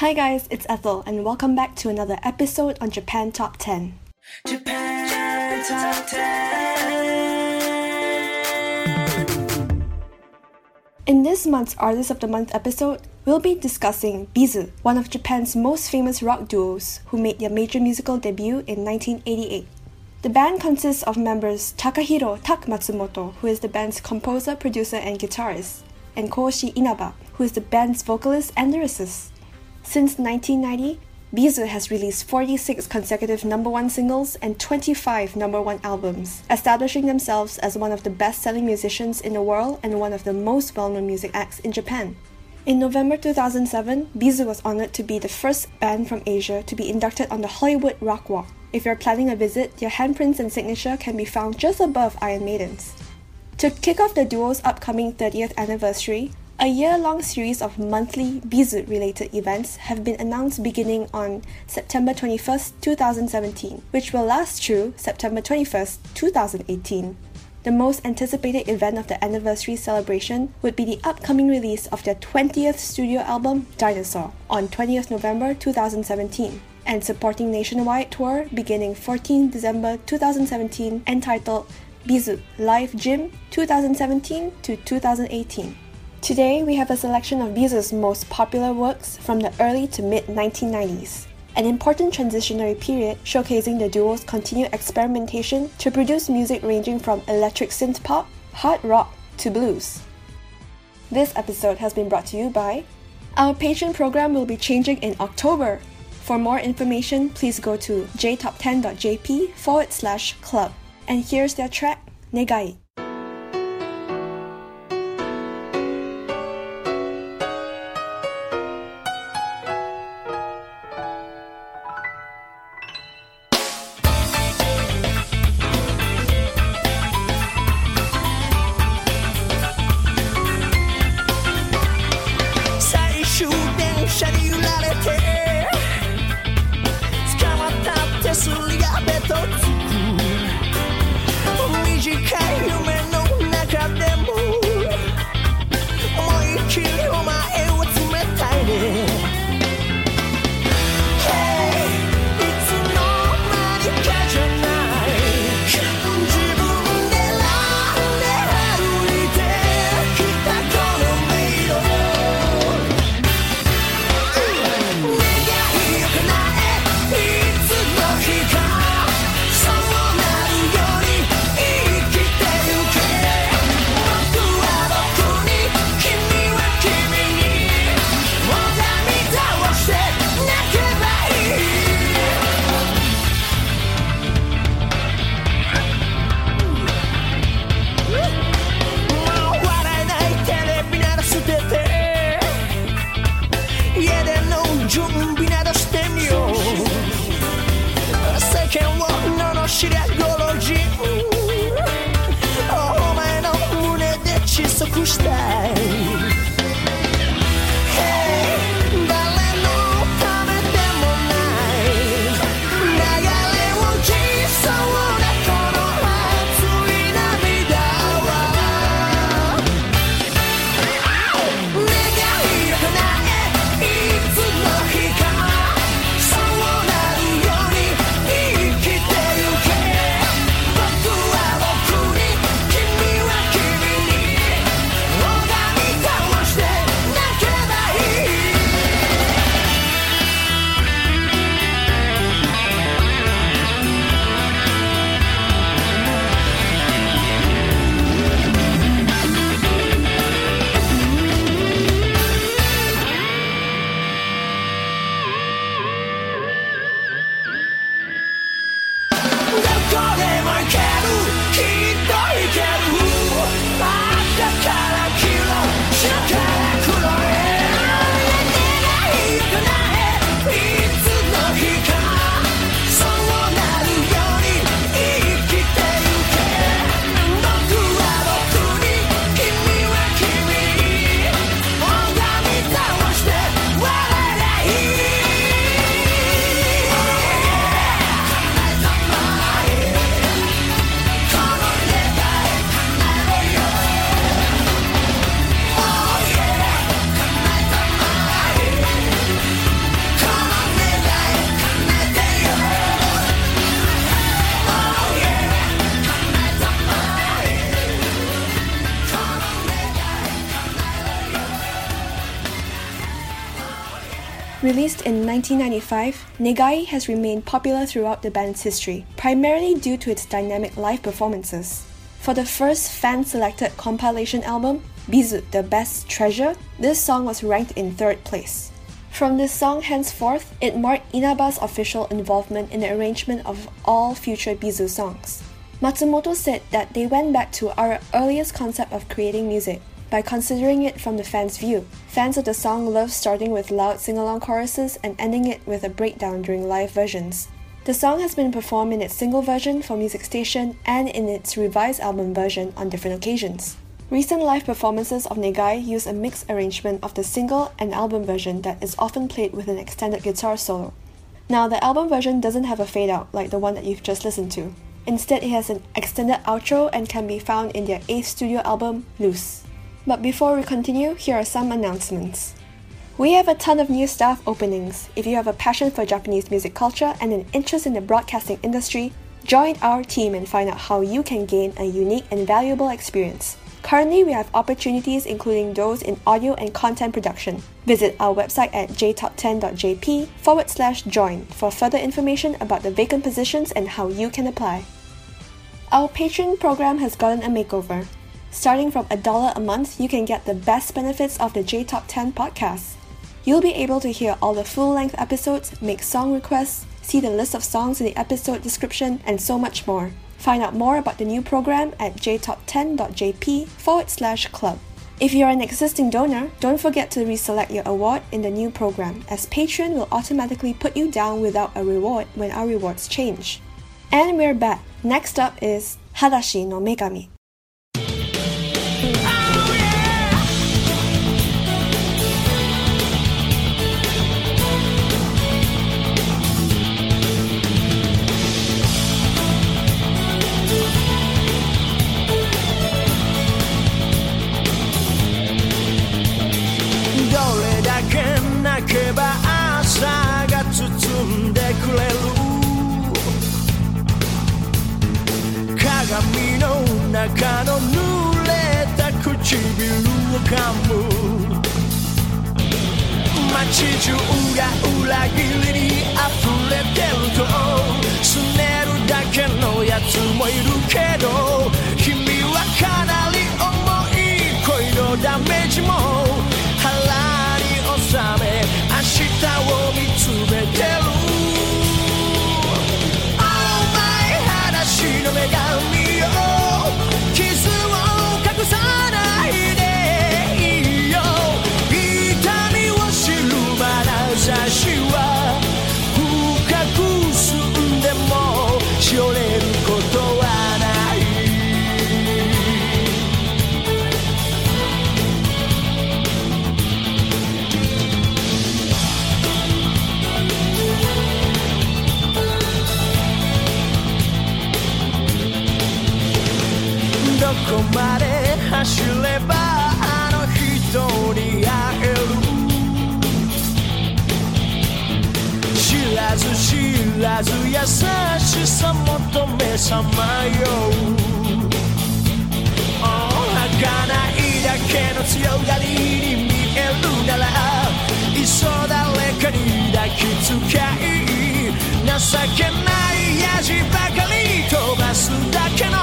Hi guys, it's Ethel, and welcome back to another episode on Japan Top 10. Japan Top 10. In this month's Artist of the Month episode, we'll be discussing B'z, one of Japan's most famous rock duos who made their major musical debut in 1988. The band consists of members Takahiro Tak Matsumoto, who is the band's composer, producer, and guitarist, and Koshi Inaba, who is the band's vocalist and lyricist. Since 1990, B'z has released 46 consecutive number one singles and 25 number one albums, establishing themselves as one of the best selling musicians in the world and one of the most well known music acts in Japan. In November 2007, B'z was honored to be the first band from Asia to be inducted on the Hollywood Rock Walk. If you're planning a visit, your handprints and signature can be found just above Iron Maiden's. To kick off the duo's upcoming 30th anniversary, a year long series of monthly B'z related events have been announced beginning on September 21st, 2017, which will last through September 21st, 2018. The most anticipated event of the anniversary celebration would be the upcoming release of their 20th studio album, Dinosaur, on 20th November 2017, and supporting nationwide tour beginning 14 December 2017 entitled B'z Live Gym 2017 to 2018. Today, we have a selection of B'z's most popular works from the early to mid 1990s, an important transitionary period showcasing the duo's continued experimentation to produce music ranging from electric synth pop, hard rock, to blues. This episode has been brought to you by our Patreon program will be changing in October. For more information, please go to jtop10.jp forward slash club. And here's their track, Negai. Released in 1995, Negai has remained popular throughout the band's history, primarily due to its dynamic live performances. For the first fan selected compilation album, B'z The Best Treasure, this song was ranked in third place. From this song henceforth, it marked Inaba's official involvement in the arrangement of all future B'z songs. Matsumoto said that they went back to our earliest concept of creating music, by considering it from the fans' view. Fans of the song love starting with loud sing along choruses and ending it with a breakdown during live versions. The song has been performed in its single version for Music Station and in its revised album version on different occasions. Recent live performances of Negai use a mixed arrangement of the single and album version that is often played with an extended guitar solo. Now, the album version doesn't have a fade out like the one that you've just listened to. Instead, it has an extended outro and can be found in their eighth studio album, Loose. But before we continue, here are some announcements. We have a ton of new staff openings. If you have a passion for Japanese music culture and an interest in the broadcasting industry, join our team and find out how you can gain a unique and valuable experience. Currently, we have opportunities including those in audio and content production. Visit our website at jtop10.jp forward slash join for further information about the vacant positions and how you can apply. Our Patreon program has gotten a makeover. Starting from a dollar a month, you can get the best benefits of the J Top 10 podcast. You'll be able to hear all the full length episodes, make song requests, see the list of songs in the episode description, and so much more. Find out more about the new program at jtop10.jp forward slash club. If you're an existing donor, don't forget to reselect your award in the new program, as Patreon will automatically put you down without a reward when our rewards change. And we're back. Next up is Hadashi no Megami. 中の濡れた唇を噛む。街中が裏切りに溢れてると。すねるだけのやつもいるけど。らず知らず優しさ求めさまよう。儚いだけの強がりに見えるならいっそ誰かに抱きつけいい情けないやじばかり飛ばすだけの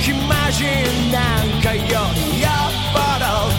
暇人なんかよりやっぱど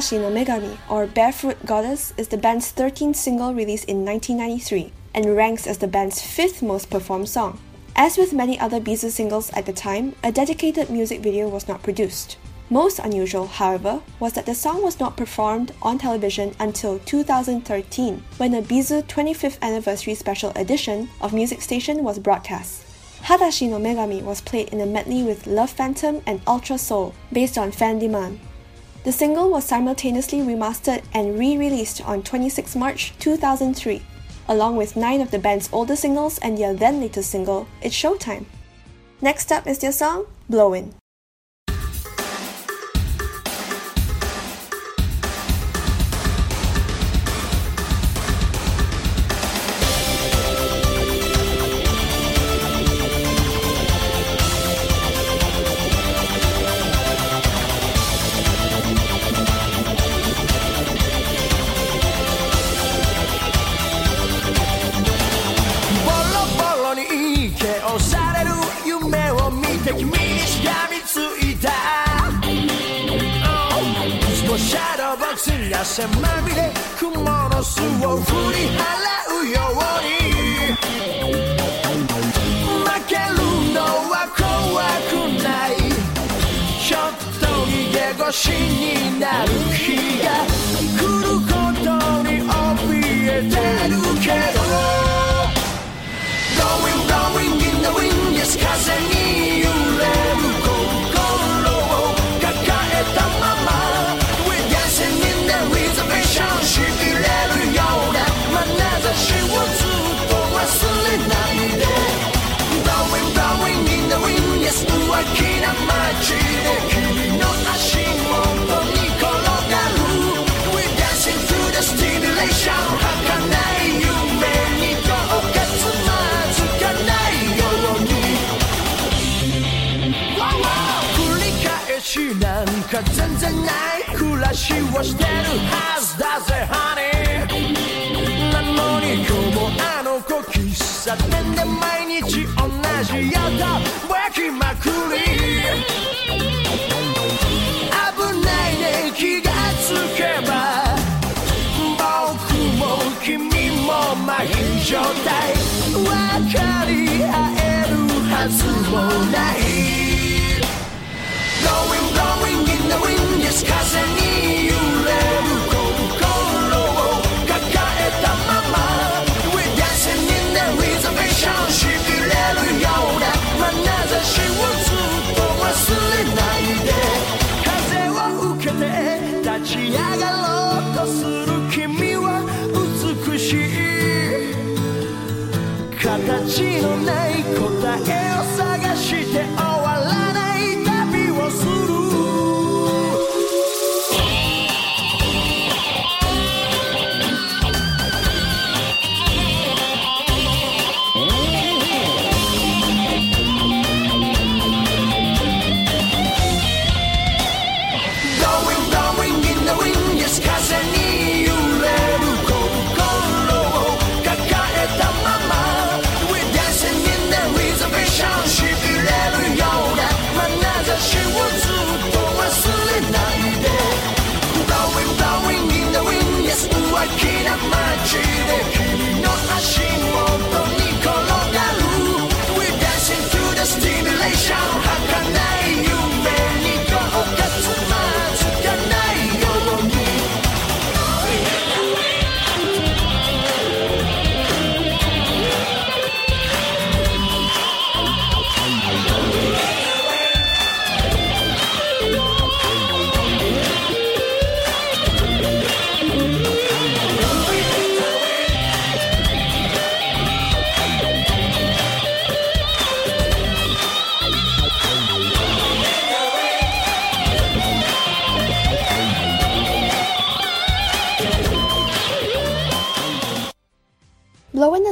Hadashi no Megami, or Barefoot Goddess, is the band's 13th single released in 1993 and ranks as the band's fifth most performed song. As with many other B'z singles at the time, a dedicated music video was not produced. Most unusual, however, was that the song was not performed on television until 2013, when a B'z 25th anniversary special edition of Music Station was broadcast. Hadashi no Megami was played in a medley with Love Phantom and Ultra Soul, based on fan demand. The single was simultaneously remastered and re released on 26 March 2003 along with nine of the band's older singles and their then latest single, It's Showtime. Next up is their song, Blowin'. 逃げ腰になる日が来ることに怯えてる。か全然ない暮らしをしてるはずだぜハニーなのに今日もあの子喫茶店で毎日同じやったわきまくり危ないね気がつけば僕も君も麻痺状態。分かり合えるはずもない。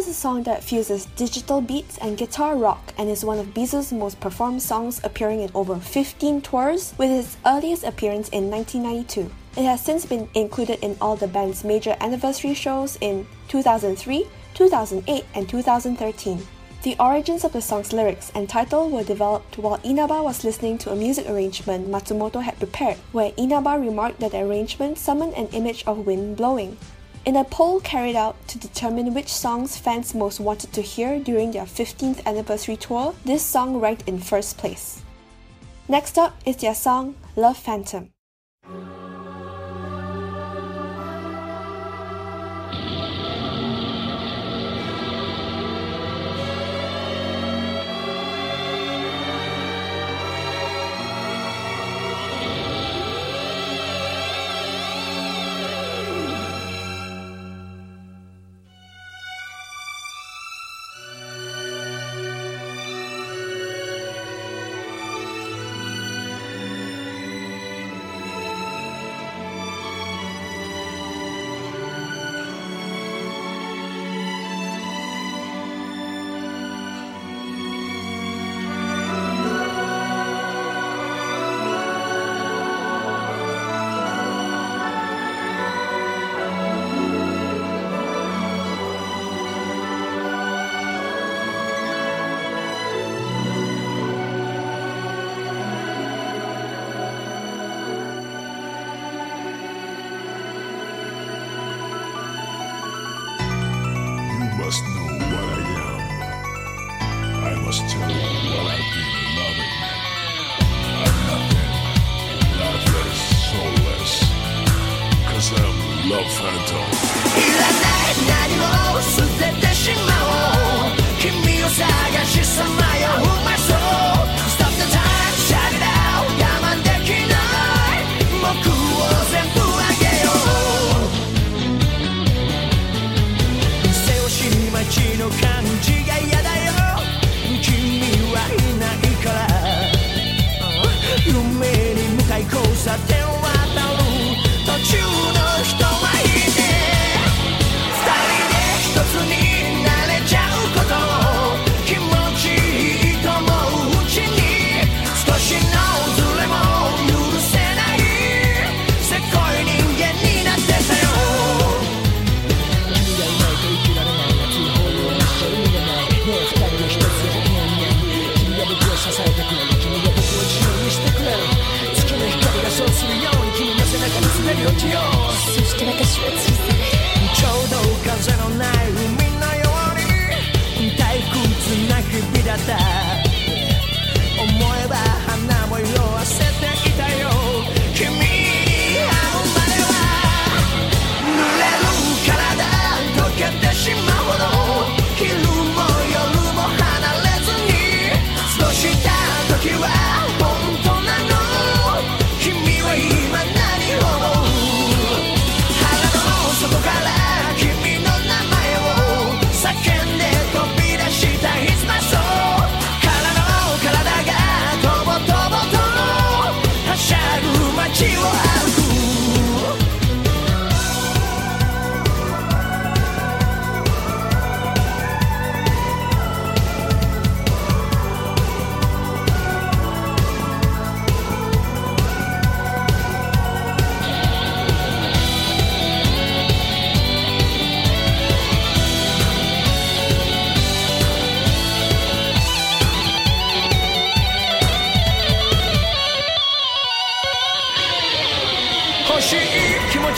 is a song that fuses digital beats and guitar rock and is one of B'z's most performed songs, appearing in over 15 tours, with its earliest appearance in 1992. It has since been included in all the band's major anniversary shows in 2003, 2008, and 2013. The origins of the song's lyrics and title were developed while Inaba was listening to a music arrangement Matsumoto had prepared, where Inaba remarked that the arrangement summoned an image of wind blowing. In a poll carried out to determine which songs fans most wanted to hear during their 15th anniversary tour, this song ranked in first place. Next up is their song Love Phantom.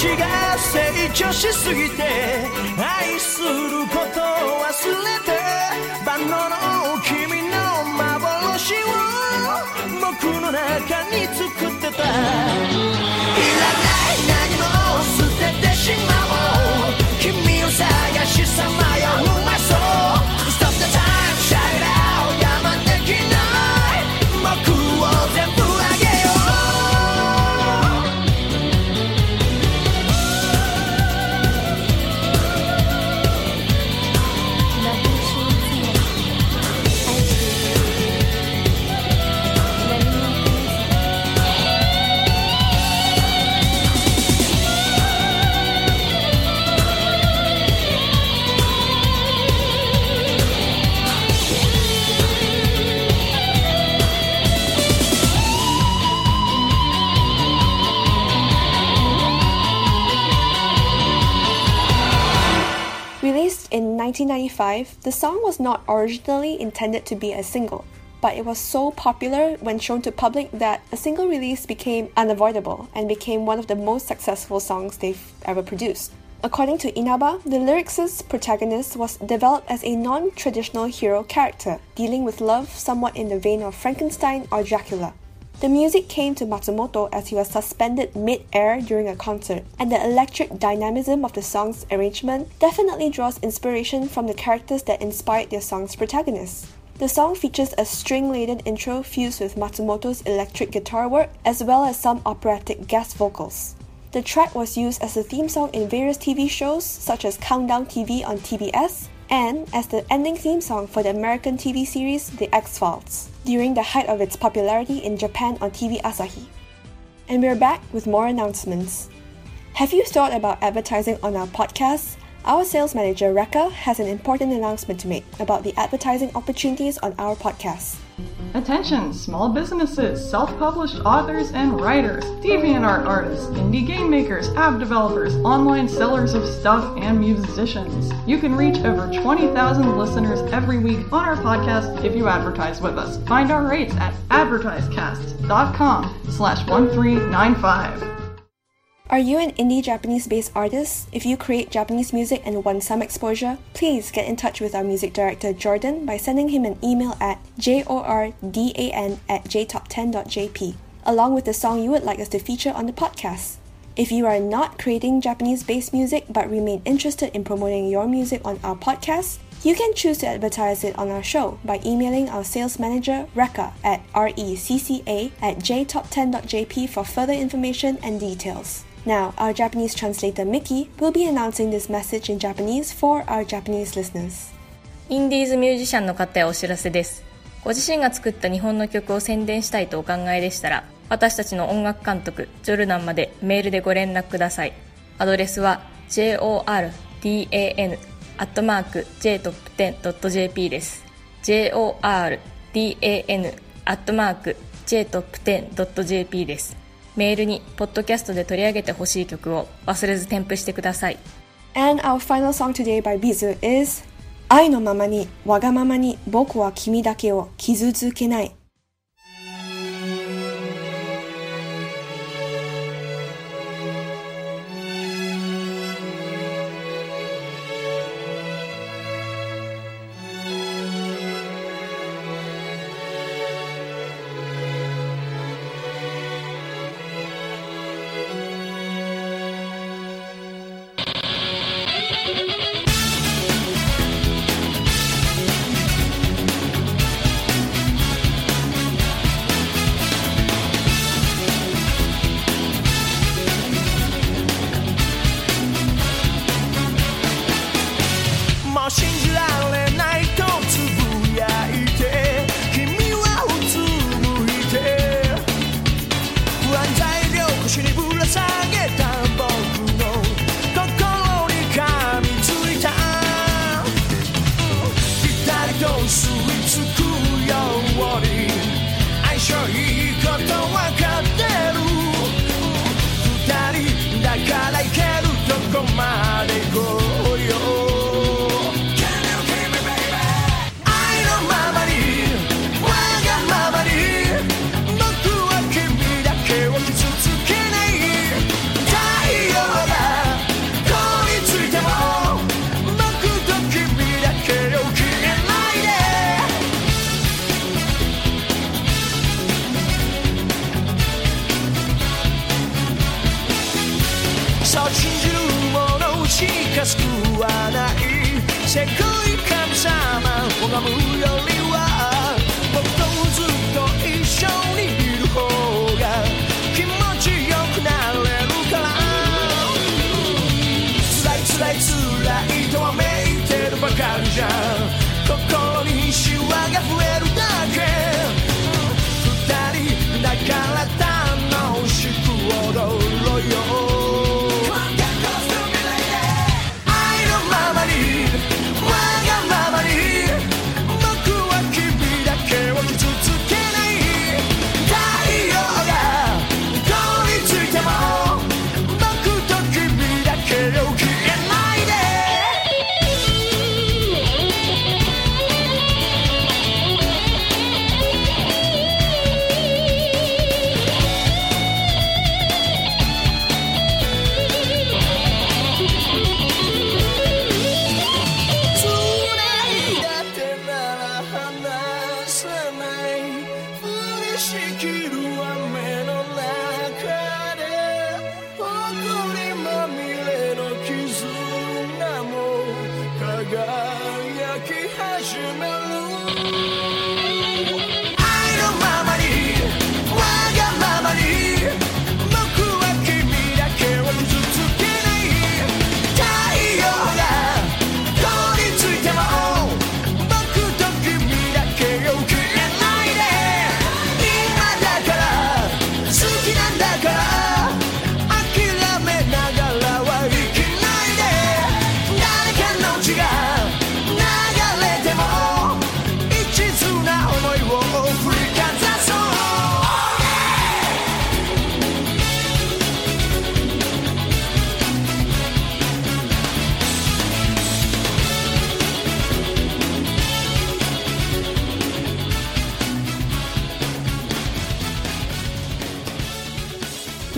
が成長しすぎて愛することを忘れて万能の君の幻を僕の中に作ってたいらない何も捨ててしまう 1995, the song was not originally intended to be a single, but it was so popular when shown to public that a single release became unavoidable and became one of the most successful songs they've ever produced. According to Inaba, the lyrics' protagonist was developed as a non traditional hero character, dealing with love somewhat in the vein of Frankenstein or Dracula. The music came to Matsumoto as he was suspended mid air during a concert, and the electric dynamism of the song's arrangement definitely draws inspiration from the characters that inspired their song's protagonists. The song features a string laden intro fused with Matsumoto's electric guitar work, as well as some operatic guest vocals. The track was used as a theme song in various TV shows such as Countdown TV on TBS and as the ending theme song for the American TV series The X Files during the height of its popularity in Japan on TV Asahi. And we're back with more announcements. Have you thought about advertising on our podcast? Our sales manager, Rekka, has an important announcement to make about the advertising opportunities on our podcast. Attention, small businesses, self published authors and writers, DeviantArt artists, indie game makers, app developers, online sellers of stuff, and musicians. You can reach over 20,000 listeners every week on our podcast if you advertise with us. Find our rates at advertisecast.com slash 1395. Are you an indie Japanese based artist? If you create Japanese music and want some exposure, please get in touch with our music director Jordan by sending him an email at jordan at jtop10.jp, along with the song you would like us to feature on the podcast. If you are not creating Japanese based music but remain interested in promoting your music on our podcast, you can choose to advertise it on our show by emailing our sales manager Rekka at recca at jtop10.jp for further information and details. Now, our Japanese translator Mickey will be announcing this message in Japanese for our Japanese listeners. インディーズミュージシャンの方へお知らせです。ご自身が作った日本の曲を宣伝したいとお考えでしたら、私たちの音楽監督、ジョルナンまでメールでご連絡ください。アドレスは jordan.jtop10.jp です。jordan.jtop10.jp です。メールに、ポッドキャストで取り上げてほしい曲を忘れず添付してください。And our final song today by Bizu is 愛のままにわがままに僕は君だけを傷つけない。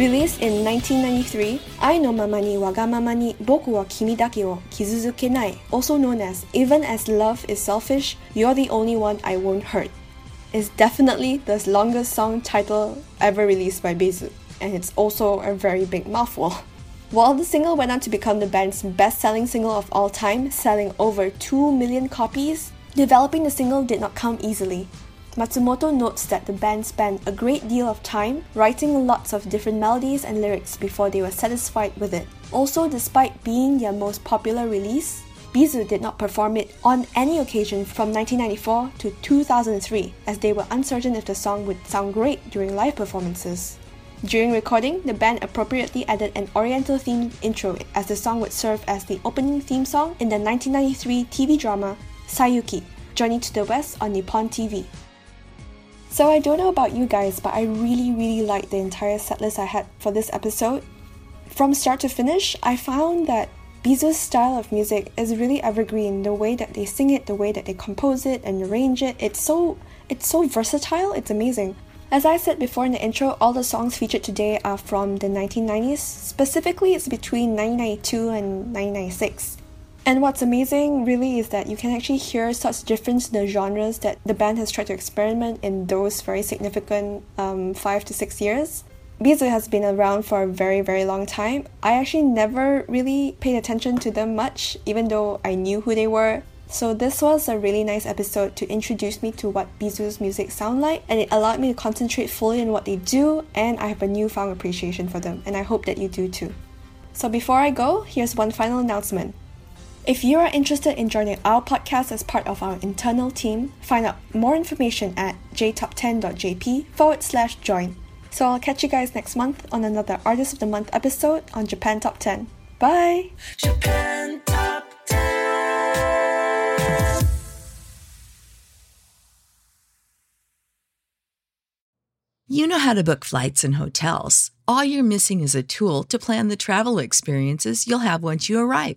Released in 1993, Ai No Mama ni Wagamama ni Boku wa Kimi dake wo Kizutsukenai, also known as Even as Love is Selfish, You're the Only One I Won't Hurt, is definitely the longest song title ever released by B'z, and it's also a very big mouthful. While the single went on to become the band's best selling single of all time, selling over 2 million copies, developing the single did not come easily. Matsumoto notes that the band spent a great deal of time writing lots of different melodies and lyrics before they were satisfied with it. Also, despite being their most popular release, B'z did not perform it on any occasion from 1994 to 2003, as they were uncertain if the song would sound great during live performances. During recording, the band appropriately added an Oriental themed intro as the song would serve as the opening theme song in the 1993 TV drama Saiyuki, Journey to the West on Nippon TV. So I don't know about you guys, but I really, really liked the entire setlist I had for this episode. From start to finish, I found that B'z's style of music is really evergreen. The way that they sing it, the way that they compose it and arrange it, it's so it's so versatile, it's amazing. As I said before in the intro, all the songs featured today are from the 1990s. Specifically, it's between 1992 and 1996. And what's amazing really is that you can actually hear such difference in the genres that the band has tried to experiment in those very significant um, five to six years. B'z has been around for a very, very long time. I actually never really paid attention to them much, even though I knew who they were. So this was a really nice episode to introduce me to what B'z's music sound like, and it allowed me to concentrate fully on what they do, and I have a newfound appreciation for them, and I hope that you do too. So before I go, here's one final announcement. If you are interested in joining our podcast as part of our internal team, find out more information at jtop10.jp forward slash join. So I'll catch you guys next month on another Artist of the Month episode on Japan Top 10. Bye! Japan Top 10 You know how to book flights and hotels. All you're missing is a tool to plan the travel experiences you'll have once you arrive.